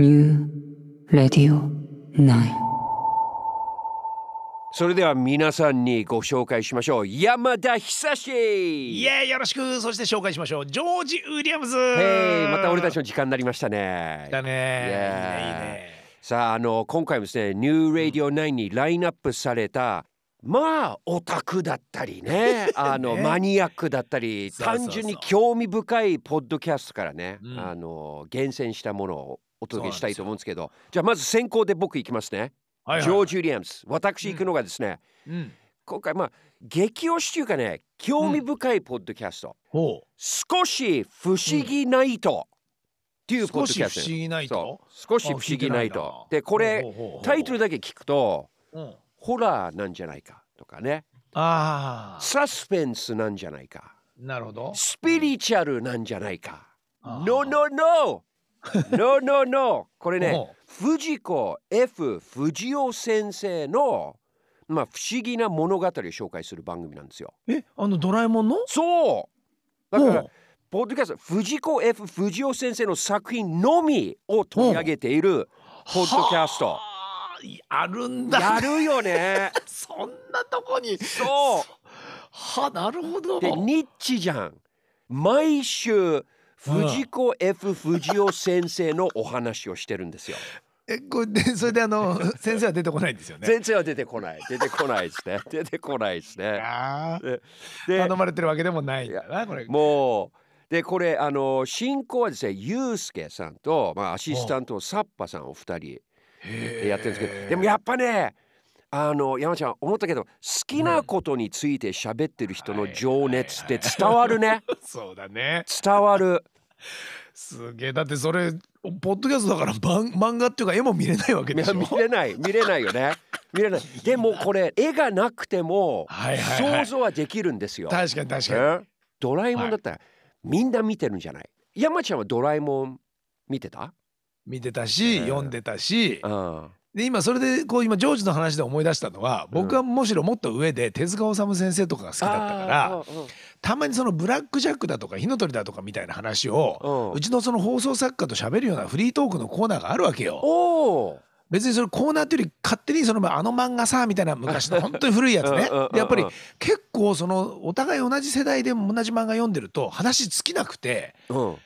New Radio 9. それでは皆さんにご紹介しましょう。山田久志。イエーイよろしく。そして紹介しましょう。ジョージ・ウィリアムズ。また俺たちの時間になりましたね。だね。さああの今回もですねニューラディオ9にラインナップされたまあオタクだったりね。あのねマニアックだったり単純に興味深いポッドキャストからね、うん。あの厳選したものをお届けしたいと思うんですけど。じゃあまず先行で僕いきますね、はいはいジョージ・ウィリアムス私行くのがですね、うん。今回まあ激推しというかね興味深いポッドキャスト、ほ少し不思議ナイトっていううポッド少し不キャスト思議ないとそう。少し不思議ナイトでこれタイトルだけ聞くとうんホラーなんじゃないかとかね。あサスペンスなんじゃないか。あなるほど。スピリチュアルなんじゃないか。あー。No no no No no no. これねほ藤子 F 不二雄先生のまあ不思議な物語を紹介する番組なんですよ。うえあのドラえもんの？そう。だからポッドキャスト藤子 F 不二雄先生の作品のみを取り上げているポッドキャスト。はああるんだ。やるよね。そんなとこに。そう。はなるほど。でニッチじゃん。毎週藤子 F 不二雄先生のお話をしてるんですよ。えこれでそれであの 先生は出てこないんですよね。先生は出てこない。出てこないですね。出てこないですね。でで頼まれてるわけでもないんだなこれ。もうでこれあの進行はですねユうスケさんと、まあ、アシスタントのサッパさんお二人でやってるんですけどでもやっぱねあの山ちゃん思ったけど好きなことについて喋ってる人の情熱って伝わるね。そうだね。伝わる。すげえ。だってそれポッドキャストだから漫漫画っていうか絵も見れないわけでしょ？見れない。見れないよね。見れない。でもこれ絵がなくてもはいはいはい。想像はできるんですよ、確かに確かに。え？ドラえもんだったらみんな見てるんじゃない？山ちゃんはドラえもん見てた？見てたし、うん読んでたし。うんで今それでこう今ジョージの話で思い出したのは僕はむしろもっと上で手塚治虫先生とかが好きだったからたまにそのブラック・ジャックだとか火の鳥だとかみたいな話をうちのその放送作家と喋るようなフリートークのコーナーがあるわけよ。別にそれコーナーっていうより勝手にそのあの漫画さみたいな昔の本当に古いやつね。やっぱり結構そのお互い同じ世代でも同じ漫画読んでると話尽きなくて。うん。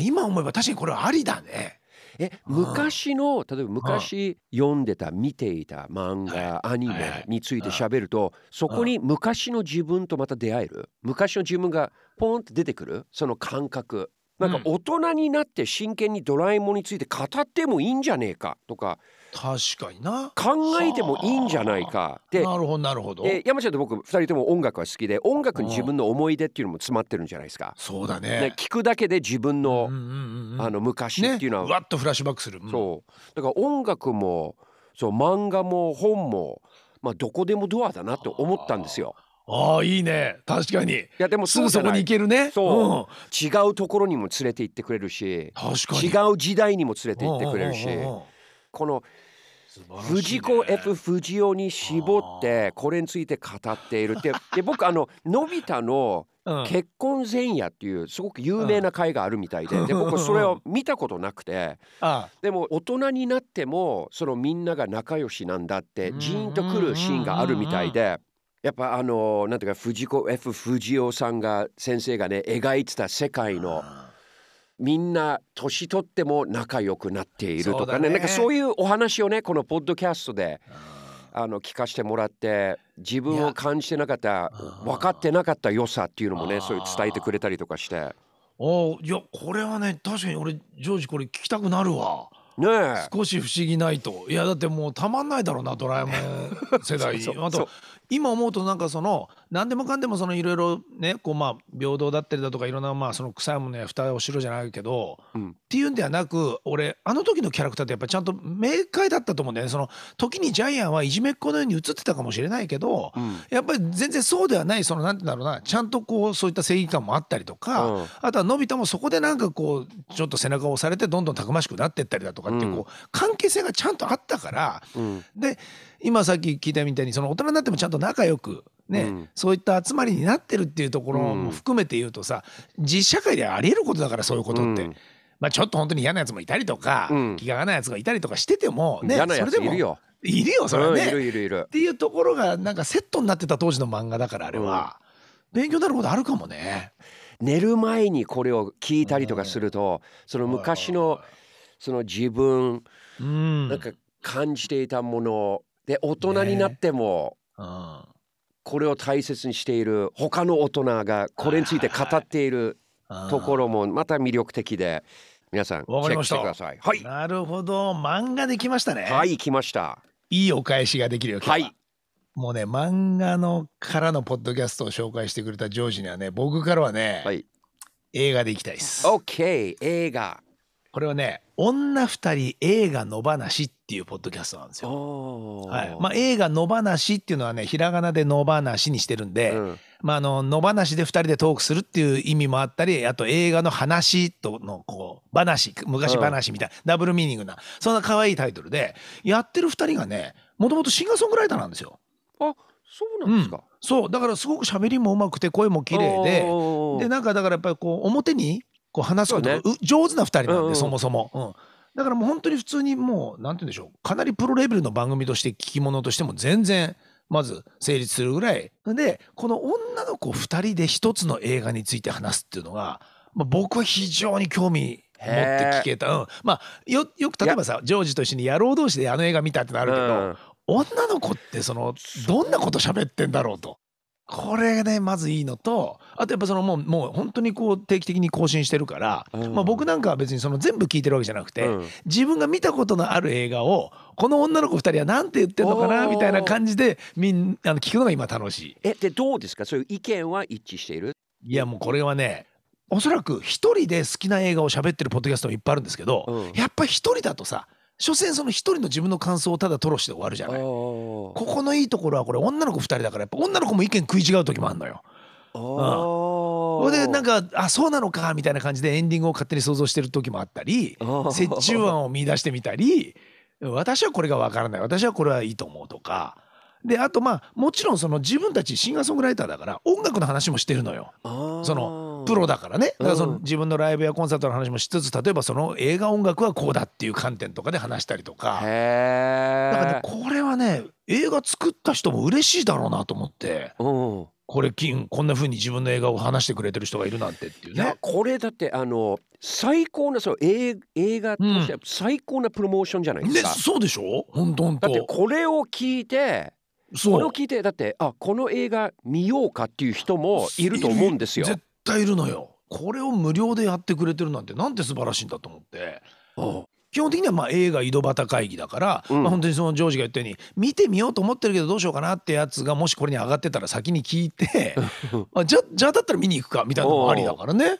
今思えば確かにこれはありだね。え昔の例えば昔読んでた見ていた漫画アニメいについて喋るとそこに昔の自分とまた出会える？昔の自分がポンって出てくる？その感覚なんかうん大人になって真剣にドラえもんについて語ってもいいんじゃねえかとか確かにな。考えてもいいんじゃないかでなるほどなるほど。で山ちゃんと僕2人とも音楽は好きで音楽に自分の思い出っていうのも詰まってるんじゃないですか。そうだねね。聞くだけで自分の,、あの昔ねっていうのは、うわっとフラッシュバックする。うんそうだから音楽もそう漫画も本も、まあ、どこでもドアだなと思ったんですよ。ああいいね。確かに。いやでもすぐそこに行けけるね。そう、違うところにも連れて行ってくれるしうん確かに。違う時代にも連れて行ってくれるしうんうんうんうんこの藤子 F 不二雄に絞ってこれについて語っているってで僕あののび太のうん。結婚前夜っていうすごく有名な回があるみたいで。で僕それを見たことなくて。あでも大人になってもそのみんなが仲良しなんだってジーンとくるシーンがあるみたいでやっぱあのなんていうか藤子 F 不二雄さんが先生がね描いてた世界のみんな年取っても仲良くなっているとかねね。なんかそういうお話をねこのポッドキャストであの聞かせてもらって自分を感じてなかったうん。分かってなかった良さっていうのもねそういう伝えてくれたりとかして。おいやこれはね確かに俺ジョージこれ聞きたくなるわねえ。少し不思議ないと。いやだってもうたまんないだろうなドラえもん世代。あと今思うとなんかその何でもかんでもそのいろいろねこうまあ平等だったりだとかいろんなまあその臭いものや蓋をしろじゃないけど、うん。っていうんではなく俺あの時のキャラクターってやっぱちゃんと明快だったと思うんだよね。その時にジャイアンはいじめっ子のように映ってたかもしれないけど、うん。やっぱり全然そうではないそのなんてだろうなちゃんとこうそういった正義感もあったりとか、うん。あとはのび太もそこでなんかこうちょっと背中を押されてどんどんたくましくなってったりだとかっていうこう関係性がちゃんとあったからうん。で今さっき聞いたみたいにその大人になってもちゃんと仲良くね、うん。そういった集まりになってるっていうところも含めて言うとさ実社会ではありえることだからそういうことって。うん。まあちょっと本当に嫌なやつもいたりとか、うん。気が合わないやつがいたりとかしててもねそれでもいるよ。いるよそれはね、うんいるいるいる。っ。ていうところがなんかセットになってた当時の漫画だからあれは、勉強になることあるかもね。寝る前にこれを聞いたりとかすると、その昔のその自分うん。なんか感じていたもので大人になってもうんこれを大切にしている他の大人がこれについて語っているところもまた魅力的で皆さんチェックしてたください。はい、なるほど漫画できましたね。はい、来ました。いいお返しができるよ。はいもうね漫画のからのポッドキャストを紹介してくれたジョージにはね僕からはね、はい。映画でいきたいです。OK、映画。これはね女二人映画の話っていうポッドキャストなんですよ。はい。まあ、映画の話っていうのはねひらがなでの話にしてるんで、うん。まあ、あの野話で2人でトークするっていう意味もあったりあと映画の話とのこう話昔話みたいな、ダブルミーニングなそんな可愛いタイトルでやってる2人がねもともとシンガーソングライターなんですよ。あ、そうなんですか。そう。だからすごく喋りもうまくて声も綺麗ででなんかだからやっぱりこう表にこう話すことがそうう上手な2人なんで、そもそも。うん。だからもう本当に普通にもうなんて言うんでしょう。かなりプロレベルの番組として聞き物としても全然まず成立するぐらい。でこの女の子2人で一つの映画について話すっていうのが、まあ、僕は非常に興味持って聞けた、うん、まあよよく例えばさジョージと一緒に野郎同士であの映画見たってなるけど、うん。女の子ってそのどんなこと喋ってんだろうと。これがねまずいいのとあとやっぱそのもうもう本当にこう定期的に更新してるから、うんまあ、僕なんかは別にその全部聞いてるわけじゃなくて、うん自分が見たことのある映画をこの女の子2人は何て言ってんのかなみたいな感じでみんあの聞くのが今楽しい。え、でどうですか？そういう意見は一致している？いやもうこれはねおそらく一人で好きな映画を喋ってるポッドキャストもいっぱいあるんですけど、うんやっぱり一人だとさ所詮その一人の自分の感想をただ吐露して終わるじゃない。ここのいいところはこれ女の子2人だからやっぱ女の子も意見食い違う時もあるのよ。おそれでなんかかあそうなのかみたいな感じでエンディングを勝手に想像してる時もあったり折衷案を見出してみたり私はこれがわからない。私はこれはいいと思うとか。であとまあもちろんその自分たちシンガーソングライターだから音楽の話もしてるのよ。そのプロだからねだからそのうん自分のライブやコンサートの話もしつつ例えばその映画音楽はこうだっていう観点とかで話したりとかへだからねえ。これはね映画作った人も嬉しいだろうなと思ってうん。これ金こんな風に自分の映画を話してくれてる人がいるなんてっていうね。これだってあの最高なそう映映画として最高なプロモーションじゃないですねか。そうでしょ？本当本だって当これを聞いてこれを聞いてだってあこの映画見ようかっていう人もいると思うんですよ。絶対いるのよ。これを無料でやってくれてるなんてなんて素晴らしいんだと思って。基本的にはまあ映画井戸端会議だから、うん。まあ、本当にそのジョージが言ったように見てみようと思ってるけどどうしようかなってやつがもしこれに上がってたら先に聞いてあじゃじゃあだったら見に行くかみたいなのもありだからね。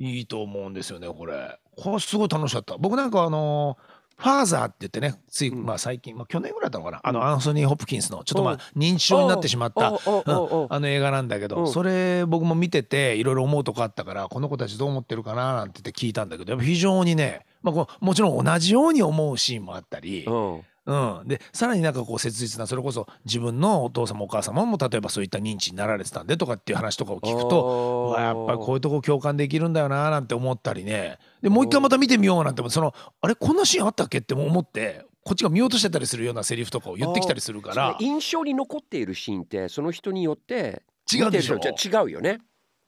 いいと思うんですよねこれ。これすごい楽しかった。僕なんかあのファーザーって言ってねつい、うん。まあ最近、まあ、去年ぐらいだったのかな、あのアンソニー・ホプキンスのちょっとまうん。あ認知症になってしまったあの映画なんだけど、うん。それ僕も見てていろいろ思うとこあったからこの子たちどう思ってるかななんて言って聞いたんだけどやっぱ非常にね、まあ、もちろん同じように思うシーンもあったり、うん。うん、でさらになんかこう切実なそれこそ自分のお父様お母様も例えばそういった認知になられてたんでとかっていう話とかを聞くと。やっぱりこういうとこ共感できるんだよななんて思ったりね。でもう一回また見てみようなんてそのあれこんなシーンあったっけって思ってこっちが見落としてたりするようなセリフとかを言ってきたりするから。印象に残っているシーンってその人によって違うでしょ違うよね。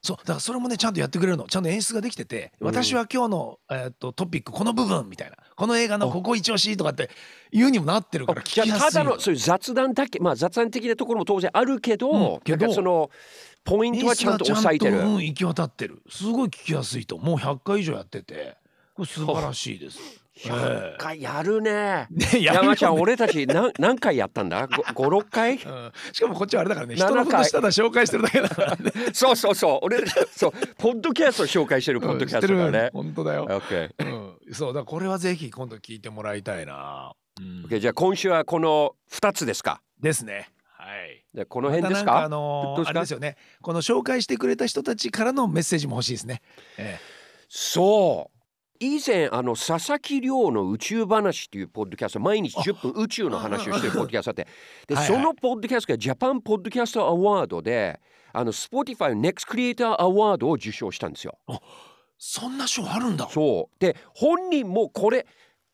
そうだからそれもねちゃんとやってくれるの。ちゃんと演出ができてて、うん。私は今日の、えー、とトピックこの部分みたいな。この映画のここ一押しとかって言うにもなってるから聞きやすいの。だのそういう雑談だけまあ雑談的なところも当然あるけど、うんけどそのポイントはちゃんと押さえてる。演出がちゃんとうん、行き渡ってる。すごい聞きやすいと。もう100回以上やってて。これ素晴らしいです。100回やるね。ね、山ちゃん俺たち何何回やったんだ ?56 回？うんしかもこっちはあれだからね7人のことしただ紹介してるだけだからね。そうそうそう俺そうポッドキャストを紹介してるポッドキャストだね。本当だよ。OK うん、そうだこれはぜひ今度聞いてもらいたいな。うん OK じゃあ今週はこの2つですか？ですね。はい。じゃあこの辺ですか？かあのーあれですよね。この紹介してくれた人たちからのメッセージも欲しいですね。えそう以前あの佐々木亮の宇宙話っていうポッドキャスト毎日10分宇宙の話をしてるポッドキャストあってではいはい。そのポッドキャストがジャパンポッドキャストアワードであの Spotify の Next Creator アワードを受賞したんですよ。えそんな賞あるんだ。そう。で本人もこれ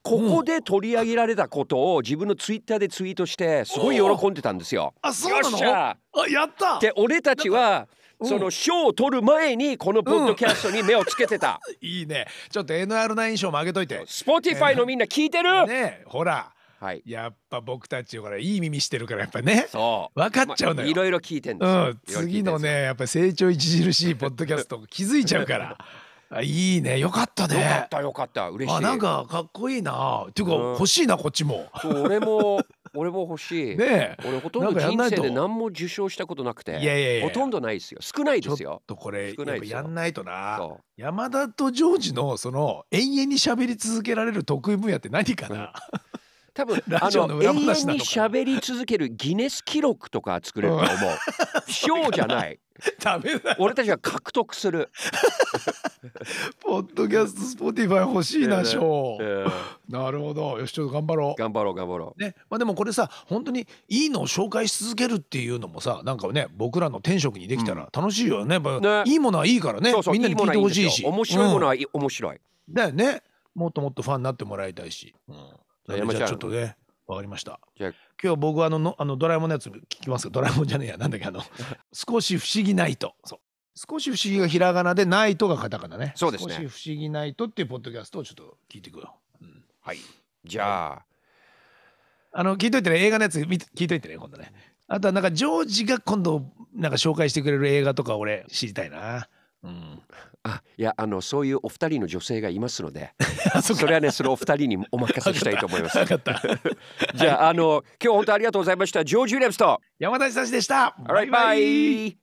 ここで取り上げられたことを自分のツイッターでツイートしてすごい喜んでたんですよ。あそうなの？あやった。で俺たちはうんその賞を取る前にこのポッドキャストに目をつけてた。いいね。ちょっと NR9 賞も上げといて。Spotify のみんな聞いてる、ねえ。ほら。はい。やっぱ僕たちほらいい耳してるからやっぱね。そう。分かっちゃうのよ。まあいろいろ聞いてんですよ。うん次のねやっぱり成長著しいポッドキャスト気づいちゃうから。あいいね。よかったよかねったよかった。嬉しい。あなんかかっこいいな。っていうかうん。欲しいなこっちも。そう俺も俺も欲しい。ねえ。俺ほとんど人生で何も受賞したことなくて、いやいやいやほとんどないですよ。少ないですよ。とこれやっぱ少ないですよ。やんないとな。そ山田とジョージのその永遠に喋り続けられる得意分野って何かな、う多分ラあの永遠に喋り続けるギネス記録とか作れると思う。賞じゃない。ダメだ。俺たちは獲得する。ポッドキャストスポティファイ欲しいな賞うんなるほど。よしちょっと頑張ろう。頑張ろう頑張ろう。ね。まあ、でもこれさ本当にいいのを紹介し続けるっていうのもさなんかね僕らの天職にできたら楽しいよね,、いいものはいいからね。みんなに聞いてほしいし。面白いものは、面白い。うん。だよね。もっともっとファンになってもらいたいし、うん、じゃあ山ちょっとねわかりました。じゃあ。今日僕はあののあのドラえもんのやつ聞きますよドラえもんじゃねえやなんだっけあの。少し不思議ナイトそう。少し不思議がひらがなでナイトがカタカナね。そうですね。少し不思議ナイトっていうポッドキャストをちょっと聞いていくよ、うん。はい。じゃあ。あの聞いといてね映画のやつ聞いといてね今度ね。あとはなんかジョージが今度なんか紹介してくれる映画とか俺知りたいなうんあいやあのそういうお二人の女性がいますので、あそれはねそれお二人にお任せしたいと思います。分かった じゃああの今日本当ありがとうございました。ジョージ・ウィレムスと。山田久志でした Alright, bye.